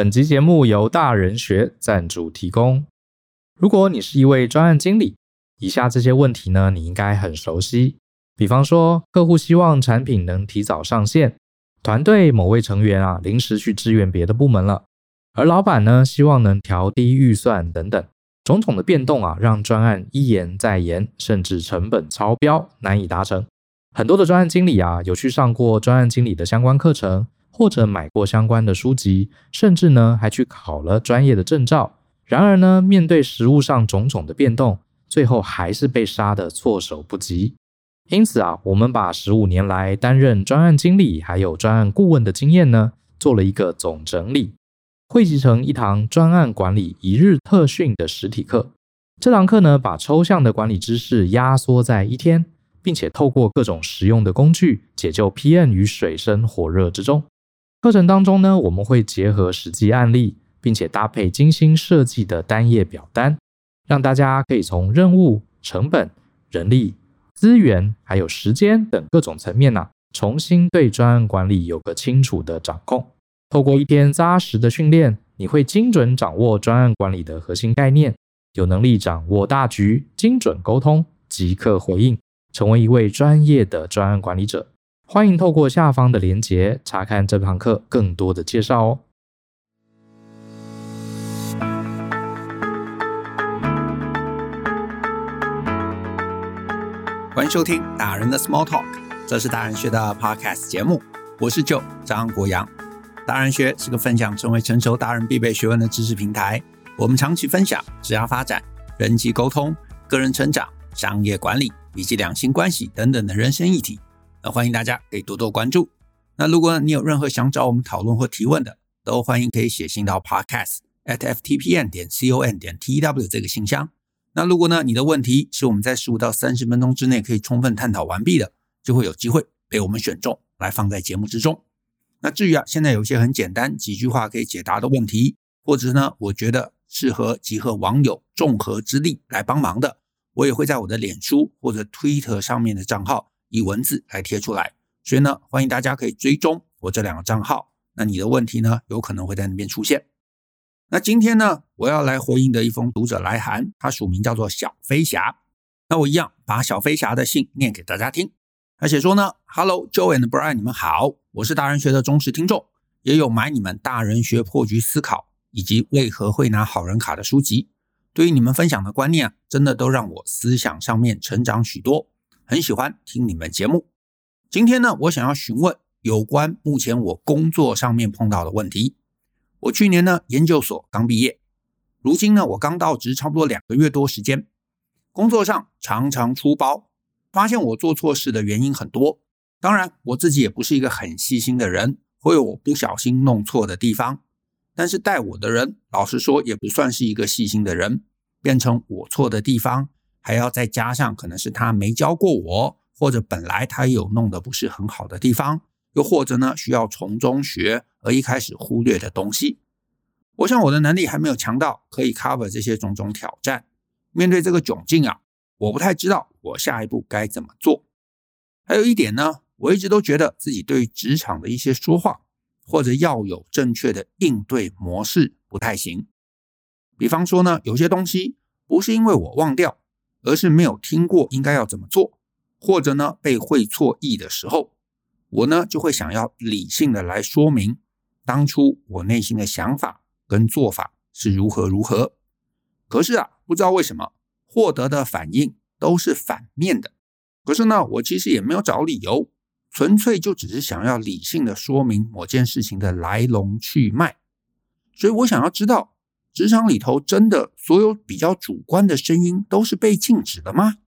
本集节目由大人学赞助提供。如果你是一位专案经理，以下这些问题呢，你应该很熟悉。比方说，客户希望产品能提早上线，团队某位成员啊临时去支援别的部门了，而老板呢希望能调低预算等等，种种的变动啊，让专案一延再延，甚至成本超标，难以达成。很多的专案经理啊，有去上过专案经理的相关课程，或者买过相关的书籍，甚至呢还去考了专业的证照。然而呢，面对实务上种种的变动，最后还是被杀得措手不及。因此啊，我们把十五年来担任专案经理还有专案顾问的经验呢，做了一个总整理，汇集成一堂专案管理一日特训的实体课。这堂课呢，把抽象的管理知识压缩在一天，并且透过各种实用的工具，解救 PM 于水深火热之中。课程当中呢，我们会结合实际案例。并且搭配精心设计的单页表单，让大家可以从任务、成本、人力、资源还有时间等各种层面呐、啊，重新对专案管理有个清楚的掌控。透过一天扎实的训练，你会精准掌握专案管理的核心概念，有能力掌握大局，精准沟通，即刻回应，成为一位专业的专案管理者。欢迎透过下方的连结查看这堂课更多的介绍哦。欢迎收听大人的 Small Talk，这是大人学的 Podcast 节目，我是 Joe 张国阳。大人学是个分享成为成熟达人必备学问的知识平台，我们长期分享职业发展、人际沟通、个人成长、商业管理以及两性关系等等的人生议题。那欢迎大家可以多多关注。那如果你有任何想找我们讨论或提问的，都欢迎可以写信到 Podcast at ftpn 点 com 点 tw 这个信箱。那如果呢，你的问题是我们在十五到三十分钟之内可以充分探讨完毕的，就会有机会被我们选中来放在节目之中。那至于啊，现在有些很简单几句话可以解答的问题，或者呢，我觉得适合集合网友众合之力来帮忙的，我也会在我的脸书或者 Twitter 上面的账号以文字来贴出来。所以呢，欢迎大家可以追踪我这两个账号。那你的问题呢，有可能会在那边出现。那今天呢，我要来回应的一封读者来函，他署名叫做小飞侠。那我一样把小飞侠的信念给大家听。他写说呢，Hello Joe and Brian，你们好，我是大人学的忠实听众，也有买你们大人学破局思考以及为何会拿好人卡的书籍。对于你们分享的观念啊，真的都让我思想上面成长许多，很喜欢听你们节目。今天呢，我想要询问有关目前我工作上面碰到的问题。我去年呢，研究所刚毕业，如今呢，我刚到职差不多两个月多时间，工作上常常出包，发现我做错事的原因很多。当然，我自己也不是一个很细心的人，会有我不小心弄错的地方。但是带我的人，老实说也不算是一个细心的人，变成我错的地方，还要再加上可能是他没教过我，或者本来他有弄得不是很好的地方。又或者呢，需要从中学，而一开始忽略的东西。我想我的能力还没有强到可以 cover 这些种种挑战。面对这个窘境啊，我不太知道我下一步该怎么做。还有一点呢，我一直都觉得自己对职场的一些说话，或者要有正确的应对模式不太行。比方说呢，有些东西不是因为我忘掉，而是没有听过应该要怎么做，或者呢，被会错意的时候。我呢就会想要理性的来说明当初我内心的想法跟做法是如何如何，可是啊，不知道为什么获得的反应都是反面的。可是呢，我其实也没有找理由，纯粹就只是想要理性的说明某件事情的来龙去脉。所以我想要知道，职场里头真的所有比较主观的声音都是被禁止的吗？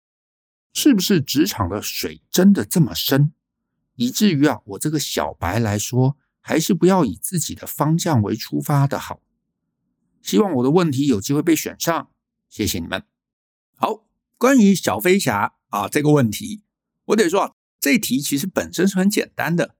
是不是职场的水真的这么深？以至于啊，我这个小白来说，还是不要以自己的方向为出发的好。希望我的问题有机会被选上，谢谢你们。好，关于小飞侠啊这个问题，我得说，这题其实本身是很简单的。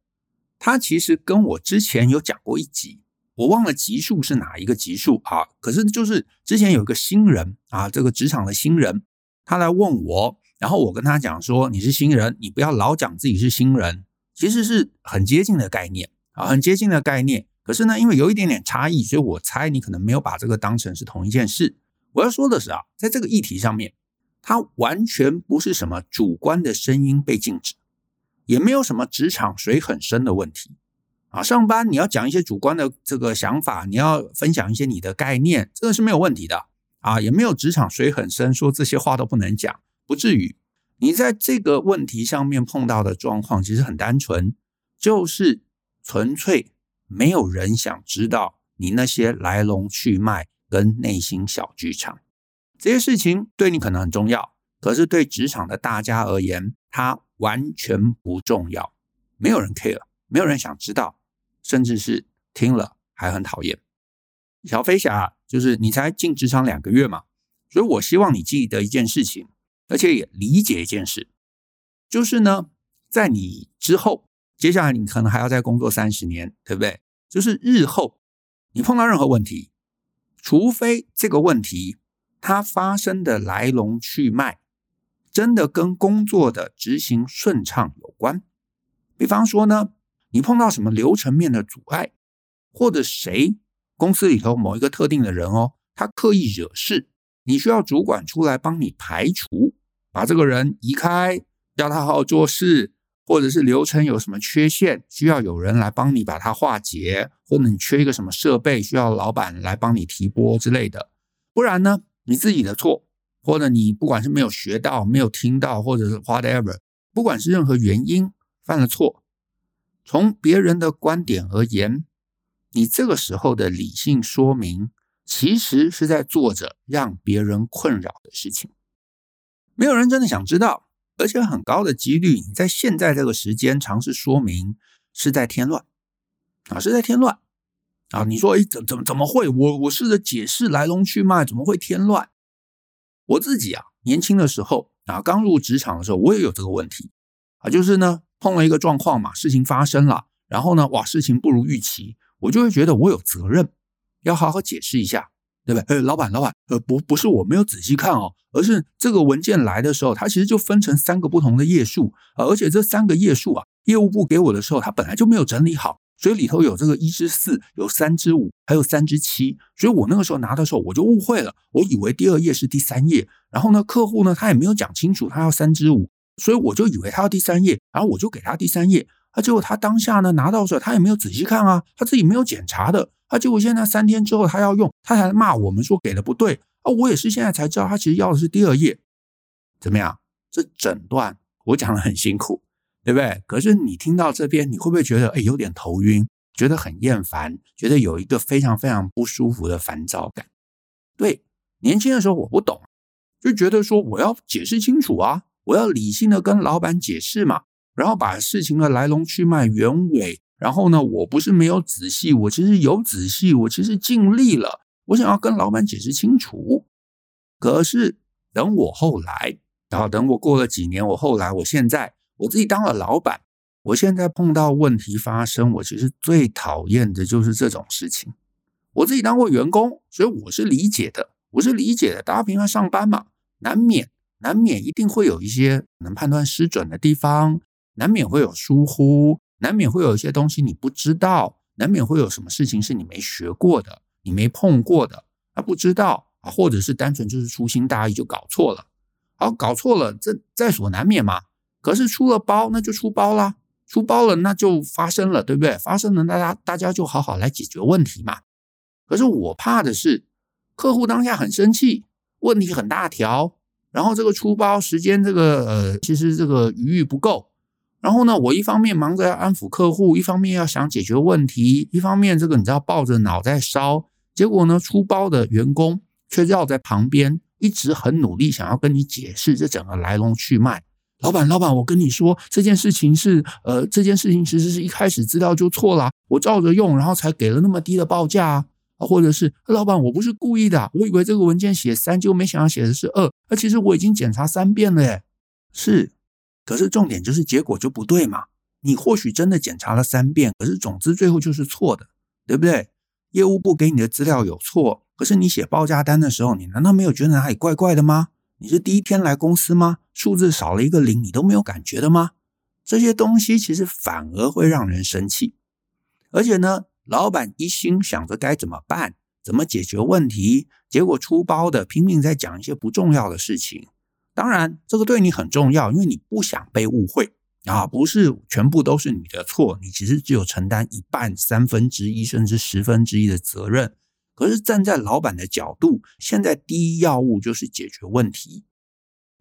它其实跟我之前有讲过一集，我忘了级数是哪一个级数啊。可是就是之前有一个新人啊，这个职场的新人，他来问我。然后我跟他讲说，你是新人，你不要老讲自己是新人，其实是很接近的概念啊，很接近的概念。可可是呢，因为有一点点差异，所以我猜你可能没有把这个当成是同一件事。我要说的是啊，在这个议题上面，它完全不是什么主观的声音被禁止，也没有什么职场水很深的问题啊。上班你要讲一些主观的这个想法，你要分享一些你的概念，这个是没有问题的啊，也没有职场水很深，说这些话都不能讲，不至于。你在这个问题上面碰到的状况其实很单纯，就是纯粹没有人想知道你那些来龙去脉。跟内心小剧场，这些事情对你可能很重要，可是对职场的大家而言，它完全不重要。没有人 care，没有人想知道，甚至是听了还很讨厌。小飞侠，就是你才进职场两个月嘛，所以我希望你记得一件事情，而且也理解一件事，就是呢，在你之后，接下来你可能还要再工作三十年，对不对？就是日后你碰到任何问题。除非这个问题它发生的来龙去脉真的跟工作的执行顺畅有关，比方说呢，你碰到什么流程面的阻碍，或者谁公司里头某一个特定的人哦，他刻意惹事，你需要主管出来帮你排除，把这个人移开，要他好好做事。或者是流程有什么缺陷，需要有人来帮你把它化解，或者你缺一个什么设备，需要老板来帮你提拨之类的。不然呢，你自己的错，或者你不管是没有学到、没有听到，或者是 whatever，不管是任何原因犯了错，从别人的观点而言，你这个时候的理性说明，其实是在做着让别人困扰的事情。没有人真的想知道。而且很高的几率，你在现在这个时间尝试说明，是在添乱啊，是在添乱啊！你说，哎，怎怎么怎么会？我我试着解释来龙去脉，怎么会添乱？我自己啊，年轻的时候啊，刚入职场的时候，我也有这个问题啊，就是呢，碰了一个状况嘛，事情发生了，然后呢，哇，事情不如预期，我就会觉得我有责任要好好解释一下。对不对？呃，老板，老板，呃，不，不是我没有仔细看哦，而是这个文件来的时候，它其实就分成三个不同的页数，而且这三个页数啊，业务部给我的时候，它本来就没有整理好，所以里头有这个一之四，有三之五，还有三之七，所以我那个时候拿的时候，我就误会了，我以为第二页是第三页，然后呢，客户呢，他也没有讲清楚，他要三之五，所以我就以为他要第三页，然后我就给他第三页，啊，结果他当下呢拿到的时候，他也没有仔细看啊，他自己没有检查的。他结果现在三天之后他要用，他还骂我们说给的不对啊！我也是现在才知道，他其实要的是第二页。怎么样？这整段我讲的很辛苦，对不对？可是你听到这边，你会不会觉得哎有点头晕，觉得很厌烦，觉得有一个非常非常不舒服的烦躁感？对，年轻的时候我不懂，就觉得说我要解释清楚啊，我要理性的跟老板解释嘛，然后把事情的来龙去脉、原委。然后呢，我不是没有仔细，我其实有仔细，我其实尽力了。我想要跟老板解释清楚。可是等我后来，然后等我过了几年，我后来，我现在我自己当了老板，我现在碰到问题发生，我其实最讨厌的就是这种事情。我自己当过员工，所以我是理解的，我是理解的。大家平常上班嘛，难免难免一定会有一些能判断失准的地方，难免会有疏忽。难免会有一些东西你不知道，难免会有什么事情是你没学过的，你没碰过的，啊，不知道啊，或者是单纯就是粗心大意就搞错了，好，搞错了，这在所难免嘛。可是出了包，那就出包啦，出包了那就发生了，对不对？发生了，大家大家就好好来解决问题嘛。可是我怕的是，客户当下很生气，问题很大条，然后这个出包时间这个呃，其实这个余裕不够。然后呢，我一方面忙着要安抚客户，一方面要想解决问题，一方面这个你知道抱着脑在烧，结果呢，出包的员工却绕在旁边，一直很努力想要跟你解释这整个来龙去脉。老板，老板，我跟你说这件事情是，呃，这件事情其实是一开始资料就错了，我照着用，然后才给了那么低的报价，或者是老板，我不是故意的，我以为这个文件写三，结果没想到写的是二，而其实我已经检查三遍了，耶，是。可是重点就是结果就不对嘛？你或许真的检查了三遍，可是总之最后就是错的，对不对？业务部给你的资料有错，可是你写报价单的时候，你难道没有觉得哪里怪怪的吗？你是第一天来公司吗？数字少了一个零，你都没有感觉的吗？这些东西其实反而会让人生气，而且呢，老板一心想着该怎么办，怎么解决问题，结果出包的拼命在讲一些不重要的事情。当然，这个对你很重要，因为你不想被误会啊，不是全部都是你的错，你其实只有承担一半、三分之一甚至十分之一的责任。可是站在老板的角度，现在第一要务就是解决问题。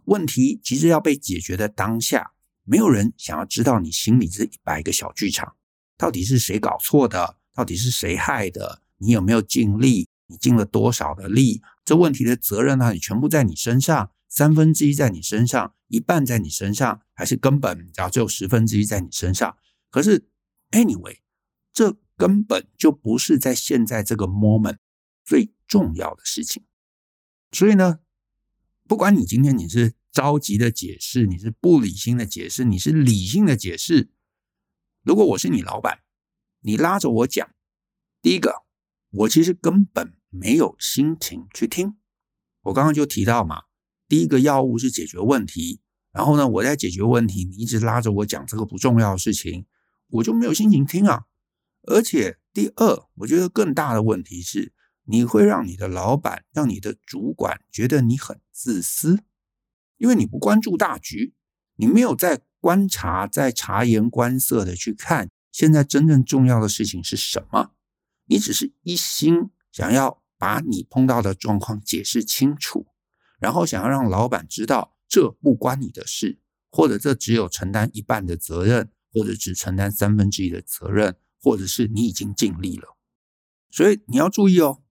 问题其实要被解决的当下，没有人想要知道你心里这一百个小剧场，到底是谁搞错的，到底是谁害的，你有没有尽力，你尽了多少的力，这问题的责任呢？你全部在你身上，三分之一在你身上，一半在你身上，还是根本只要只有十分之一在你身上？可是，anyway，这根本就不是在现在这个 moment 最重要的事情。所以呢，不管你今天你是着急的解释，你是不理性的解释，你是理性的解释。如果我是你老板，你拉着我讲，第一个，我其实根本没有心情去听。我刚刚就提到嘛，第一个药物是解决问题，然后呢，我在解决问题，你一直拉着我讲这个不重要的事情，我就没有心情听啊。而且第二，我觉得更大的问题是，你会让你的老板，让你的主管觉得你很自私。因为你不关注大局，你没有在观察、在察言观色的去看现在真正重要的事情是什么，你只是一心想要把你碰到的状况解释清楚，然后想要让老板知道这不关你的事，或者这只有承担一半的责任，或者只承担三分之一的责任，或者是你已经尽力了。所以你要注意哦。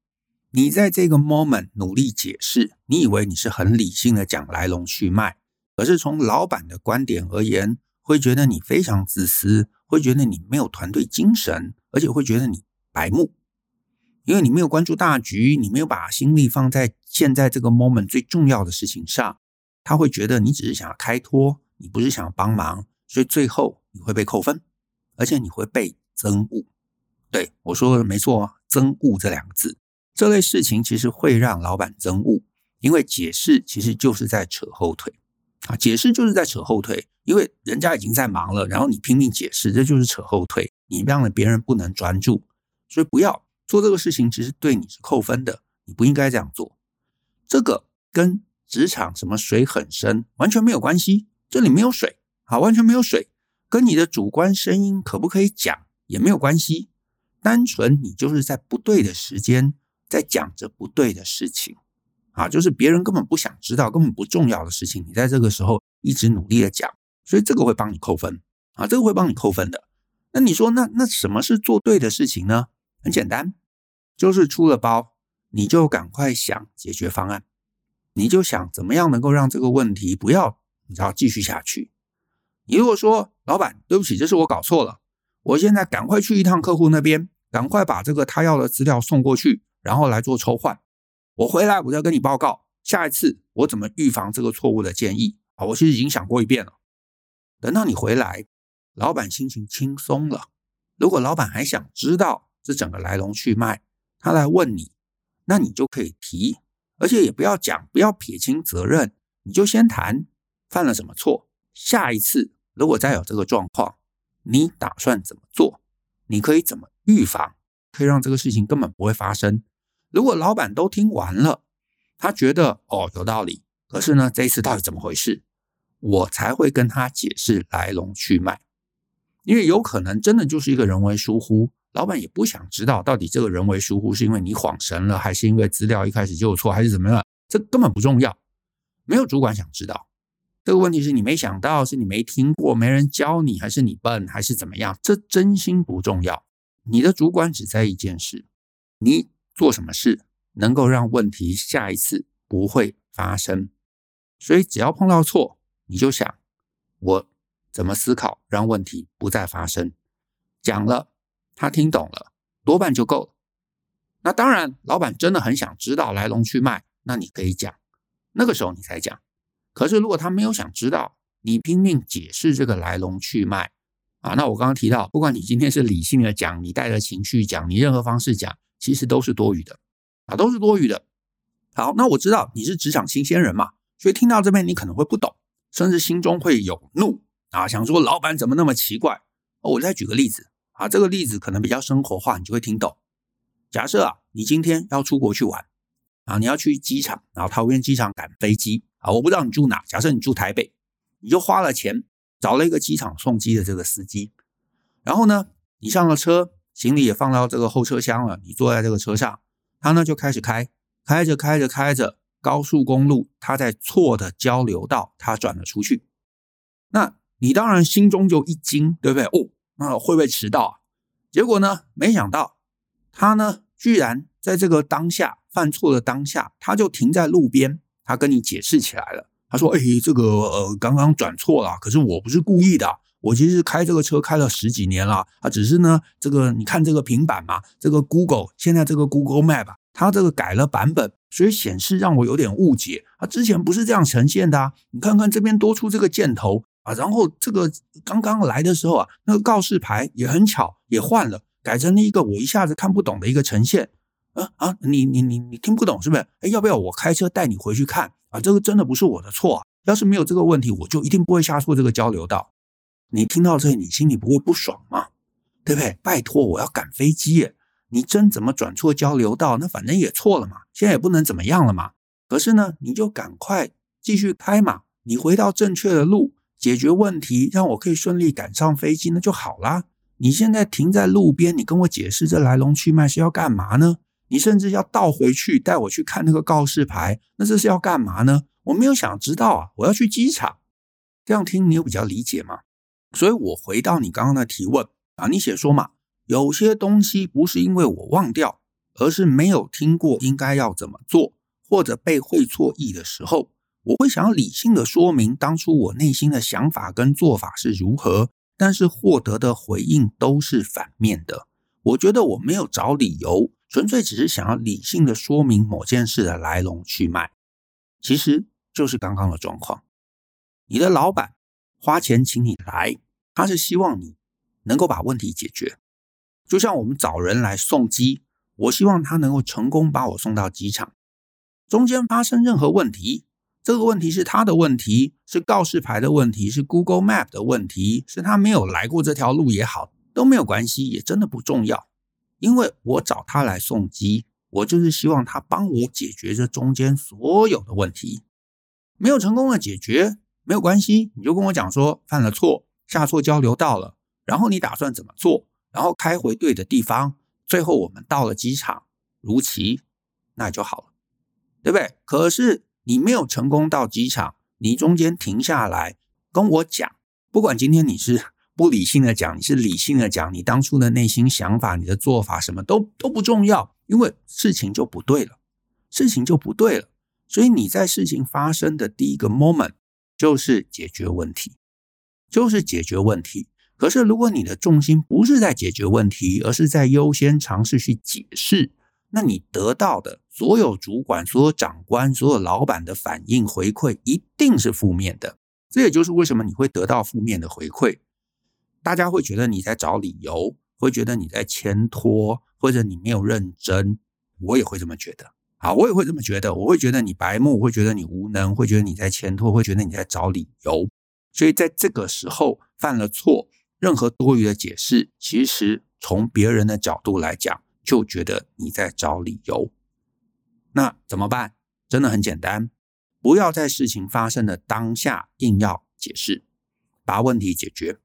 你在这个 moment 努力解释，你以为你是很理性的讲来龙去脉，可是从老板的观点而言，会觉得你非常自私，会觉得你没有团队精神，而且会觉得你白目，因为你没有关注大局，你没有把心力放在现在这个 moment 最重要的事情上，他会觉得你只是想要开脱，你不是想要帮忙，所以最后你会被扣分，而且你会被憎恶。对，我说的没错，憎恶这两个字。这类事情其实会让老板憎恶，因为解释其实就是在扯后腿啊！解释就是在扯后腿，因为人家已经在忙了，然后你拼命解释，这就是扯后腿，你让了别人不能专注，所以不要做这个事情，其实对你是扣分的，你不应该这样做。这个跟职场什么水很深完全没有关系，这里没有水啊，完全没有水，跟你的主观声音可不可以讲也没有关系，单纯你就是在不对的时间。在讲着不对的事情，啊，就是别人根本不想知道、根本不重要的事情，你在这个时候一直努力的讲，所以这个会帮你扣分啊，这个会帮你扣分的。那你说，那那什么是做对的事情呢？很简单，就是出了包，你就赶快想解决方案，你就想怎么样能够让这个问题不要你知道继续下去。你如果说老板，对不起，这是我搞错了，我现在赶快去一趟客户那边，赶快把这个他要的资料送过去。然后来做抽换，我回来我再跟你报告下一次我怎么预防这个错误的建议啊！我其实已经想过一遍了。等到你回来，老板心情轻松了。如果老板还想知道这整个来龙去脉，他来问你，那你就可以提，而且也不要讲，不要撇清责任，你就先谈犯了什么错。下一次如果再有这个状况，你打算怎么做？你可以怎么预防？可以让这个事情根本不会发生。如果老板都听完了，他觉得哦有道理，可是呢这一次到底怎么回事？我才会跟他解释来龙去脉，因为有可能真的就是一个人为疏忽，老板也不想知道到底这个人为疏忽是因为你恍神了，还是因为资料一开始就有错，还是怎么样？这根本不重要，没有主管想知道。这个问题是你没想到，是你没听过，没人教你，还是你笨，还是怎么样？这真心不重要。你的主管只在意一件事，你。做什么事能够让问题下一次不会发生？所以只要碰到错，你就想我怎么思考让问题不再发生。讲了，他听懂了，多半就够了。那当然，老板真的很想知道来龙去脉，那你可以讲，那个时候你才讲。可是如果他没有想知道，你拼命解释这个来龙去脉啊，那我刚刚提到，不管你今天是理性的讲，你带着情绪讲，你任何方式讲。其实都是多余的啊，都是多余的。好，那我知道你是职场新鲜人嘛，所以听到这边你可能会不懂，甚至心中会有怒啊，想说老板怎么那么奇怪。我再举个例子啊，这个例子可能比较生活化，你就会听懂。假设啊，你今天要出国去玩啊，你要去机场，然后桃园机场赶飞机啊，我不知道你住哪，假设你住台北，你就花了钱找了一个机场送机的这个司机，然后呢，你上了车，行李也放到这个后车厢了，你坐在这个车上，他呢就开始开，开着开着开着，高速公路他在错的交流道，他转了出去，那你当然心中就一惊，对不对？哦。那会不会迟到啊？结果呢？没想到他呢，居然在这个当下犯错的当下，他就停在路边，他跟你解释起来了。他说：“哎，这个呃，刚刚转错了，可是我不是故意的。我其实开这个车开了十几年了啊，只是呢，这个你看这个平板嘛，这个 Google 现在这个 Google Map 它这个改了版本，所以显示让我有点误解啊。之前不是这样呈现的啊。你看看这边多出这个箭头。”啊，然后这个刚刚来的时候啊，那个告示牌也很巧，也换了，改成了一个我一下子看不懂的一个呈现。啊啊，你你你你听不懂是不是？哎，要不要我开车带你回去看？啊，这个真的不是我的错啊。要是没有这个问题，我就一定不会下错这个交流道。你听到这里，你心里不会不爽吗？对不对？拜托，我要赶飞机，你真怎么转错交流道？那反正也错了嘛，现在也不能怎么样了嘛。可是呢，你就赶快继续开嘛，你回到正确的路。解决问题，让我可以顺利赶上飞机，那就好啦。你现在停在路边，你跟我解释这来龙去脉是要干嘛呢？你甚至要倒回去带我去看那个告示牌，那这是要干嘛呢？我没有想知道啊，我要去机场。这样听你有比较理解吗？所以我回到你刚刚的提问啊，你写说嘛，有些东西不是因为我忘掉，而是没有听过应该要怎么做，或者被会错意的时候。我会想要理性的说明当初我内心的想法跟做法是如何，但是获得的回应都是反面的。我觉得我没有找理由，纯粹只是想要理性的说明某件事的来龙去脉。其实就是刚刚的状况，你的老板花钱请你来，他是希望你能够把问题解决。就像我们找人来送机，我希望他能够成功把我送到机场，中间发生任何问题。这个问题是他的问题，是告示牌的问题，是 Google Map 的问题，是他没有来过这条路也好，都没有关系，也真的不重要。因为我找他来送机，我就是希望他帮我解决这中间所有的问题。没有成功的解决，没有关系，你就跟我讲说犯了错，下错交流道了，然后你打算怎么做，然后开回对的地方，最后我们到了机场，如期，那就好了，对不对？可是。你没有成功到机场，你中间停下来跟我讲，不管今天你是不理性的讲，你是理性的讲，你当初的内心想法、你的做法什么都都不重要，因为事情就不对了，事情就不对了。所以你在事情发生的第一个 moment 就是解决问题，就是解决问题。可是如果你的重心不是在解决问题，而是在优先尝试去解释。那你得到的所有主管、所有长官、所有老板的反应回馈一定是负面的。这也就是为什么你会得到负面的回馈。大家会觉得你在找理由，会觉得你在牵拖，或者你没有认真。我也会这么觉得。好，我也会这么觉得。我会觉得你白目，会觉得你无能，会觉得你在牵拖，会觉得你在找理由。所以在这个时候犯了错，任何多余的解释，其实从别人的角度来讲。就觉得你在找理由，那怎么办？真的很简单，不要在事情发生的当下硬要解释，把问题解决，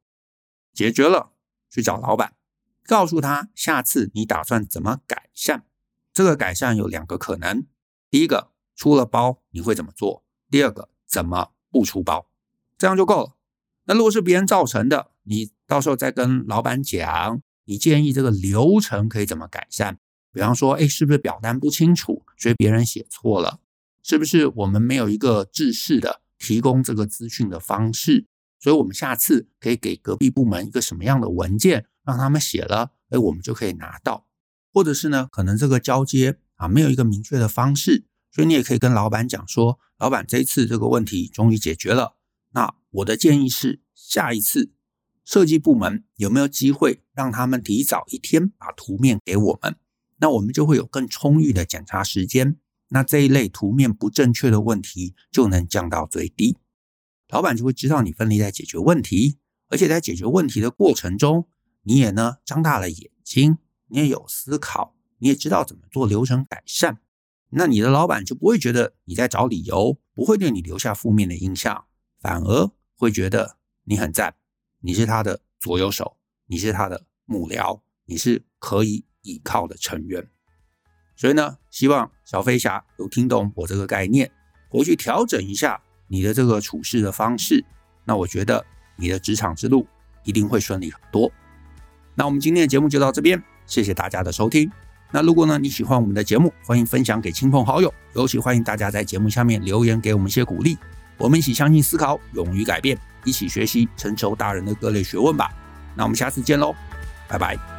解决了去找老板，告诉他下次你打算怎么改善。这个改善有两个可能：第一个，出了包你会怎么做；第二个，怎么不出包，这样就够了。那如果是别人造成的，你到时候再跟老板讲。你建议这个流程可以怎么改善？比方说，哎，是不是表单不清楚，所以别人写错了？是不是我们没有一个制式的提供这个资讯的方式？所以我们下次可以给隔壁部门一个什么样的文件，让他们写了，哎，我们就可以拿到。或者是呢，可能这个交接啊，没有一个明确的方式，所以你也可以跟老板讲说，老板，这一次这个问题终于解决了。那我的建议是，下一次。设计部门有没有机会让他们提早一天把图面给我们？那我们就会有更充裕的检查时间。那这一类图面不正确的问题就能降到最低。老板就会知道你奋力在解决问题，而且在解决问题的过程中，你也呢张大了眼睛，你也有思考，你也知道怎么做流程改善，那你的老板就不会觉得你在找理由，不会对你留下负面的印象，反而会觉得你很赞，你是他的左右手，你是他的幕僚，你是可以依靠的成员。所以呢，希望小飞侠有听懂我这个概念，回去调整一下你的这个处事的方式，那我觉得你的职场之路一定会顺利很多。那我们今天的节目就到这边，谢谢大家的收听。那如果呢你喜欢我们的节目，欢迎分享给亲朋好友，尤其欢迎大家在节目下面留言给我们一些鼓励。我们一起相信思考，勇于改变，一起学习成熟大人的各类学问吧。那我们下次见喽，拜拜。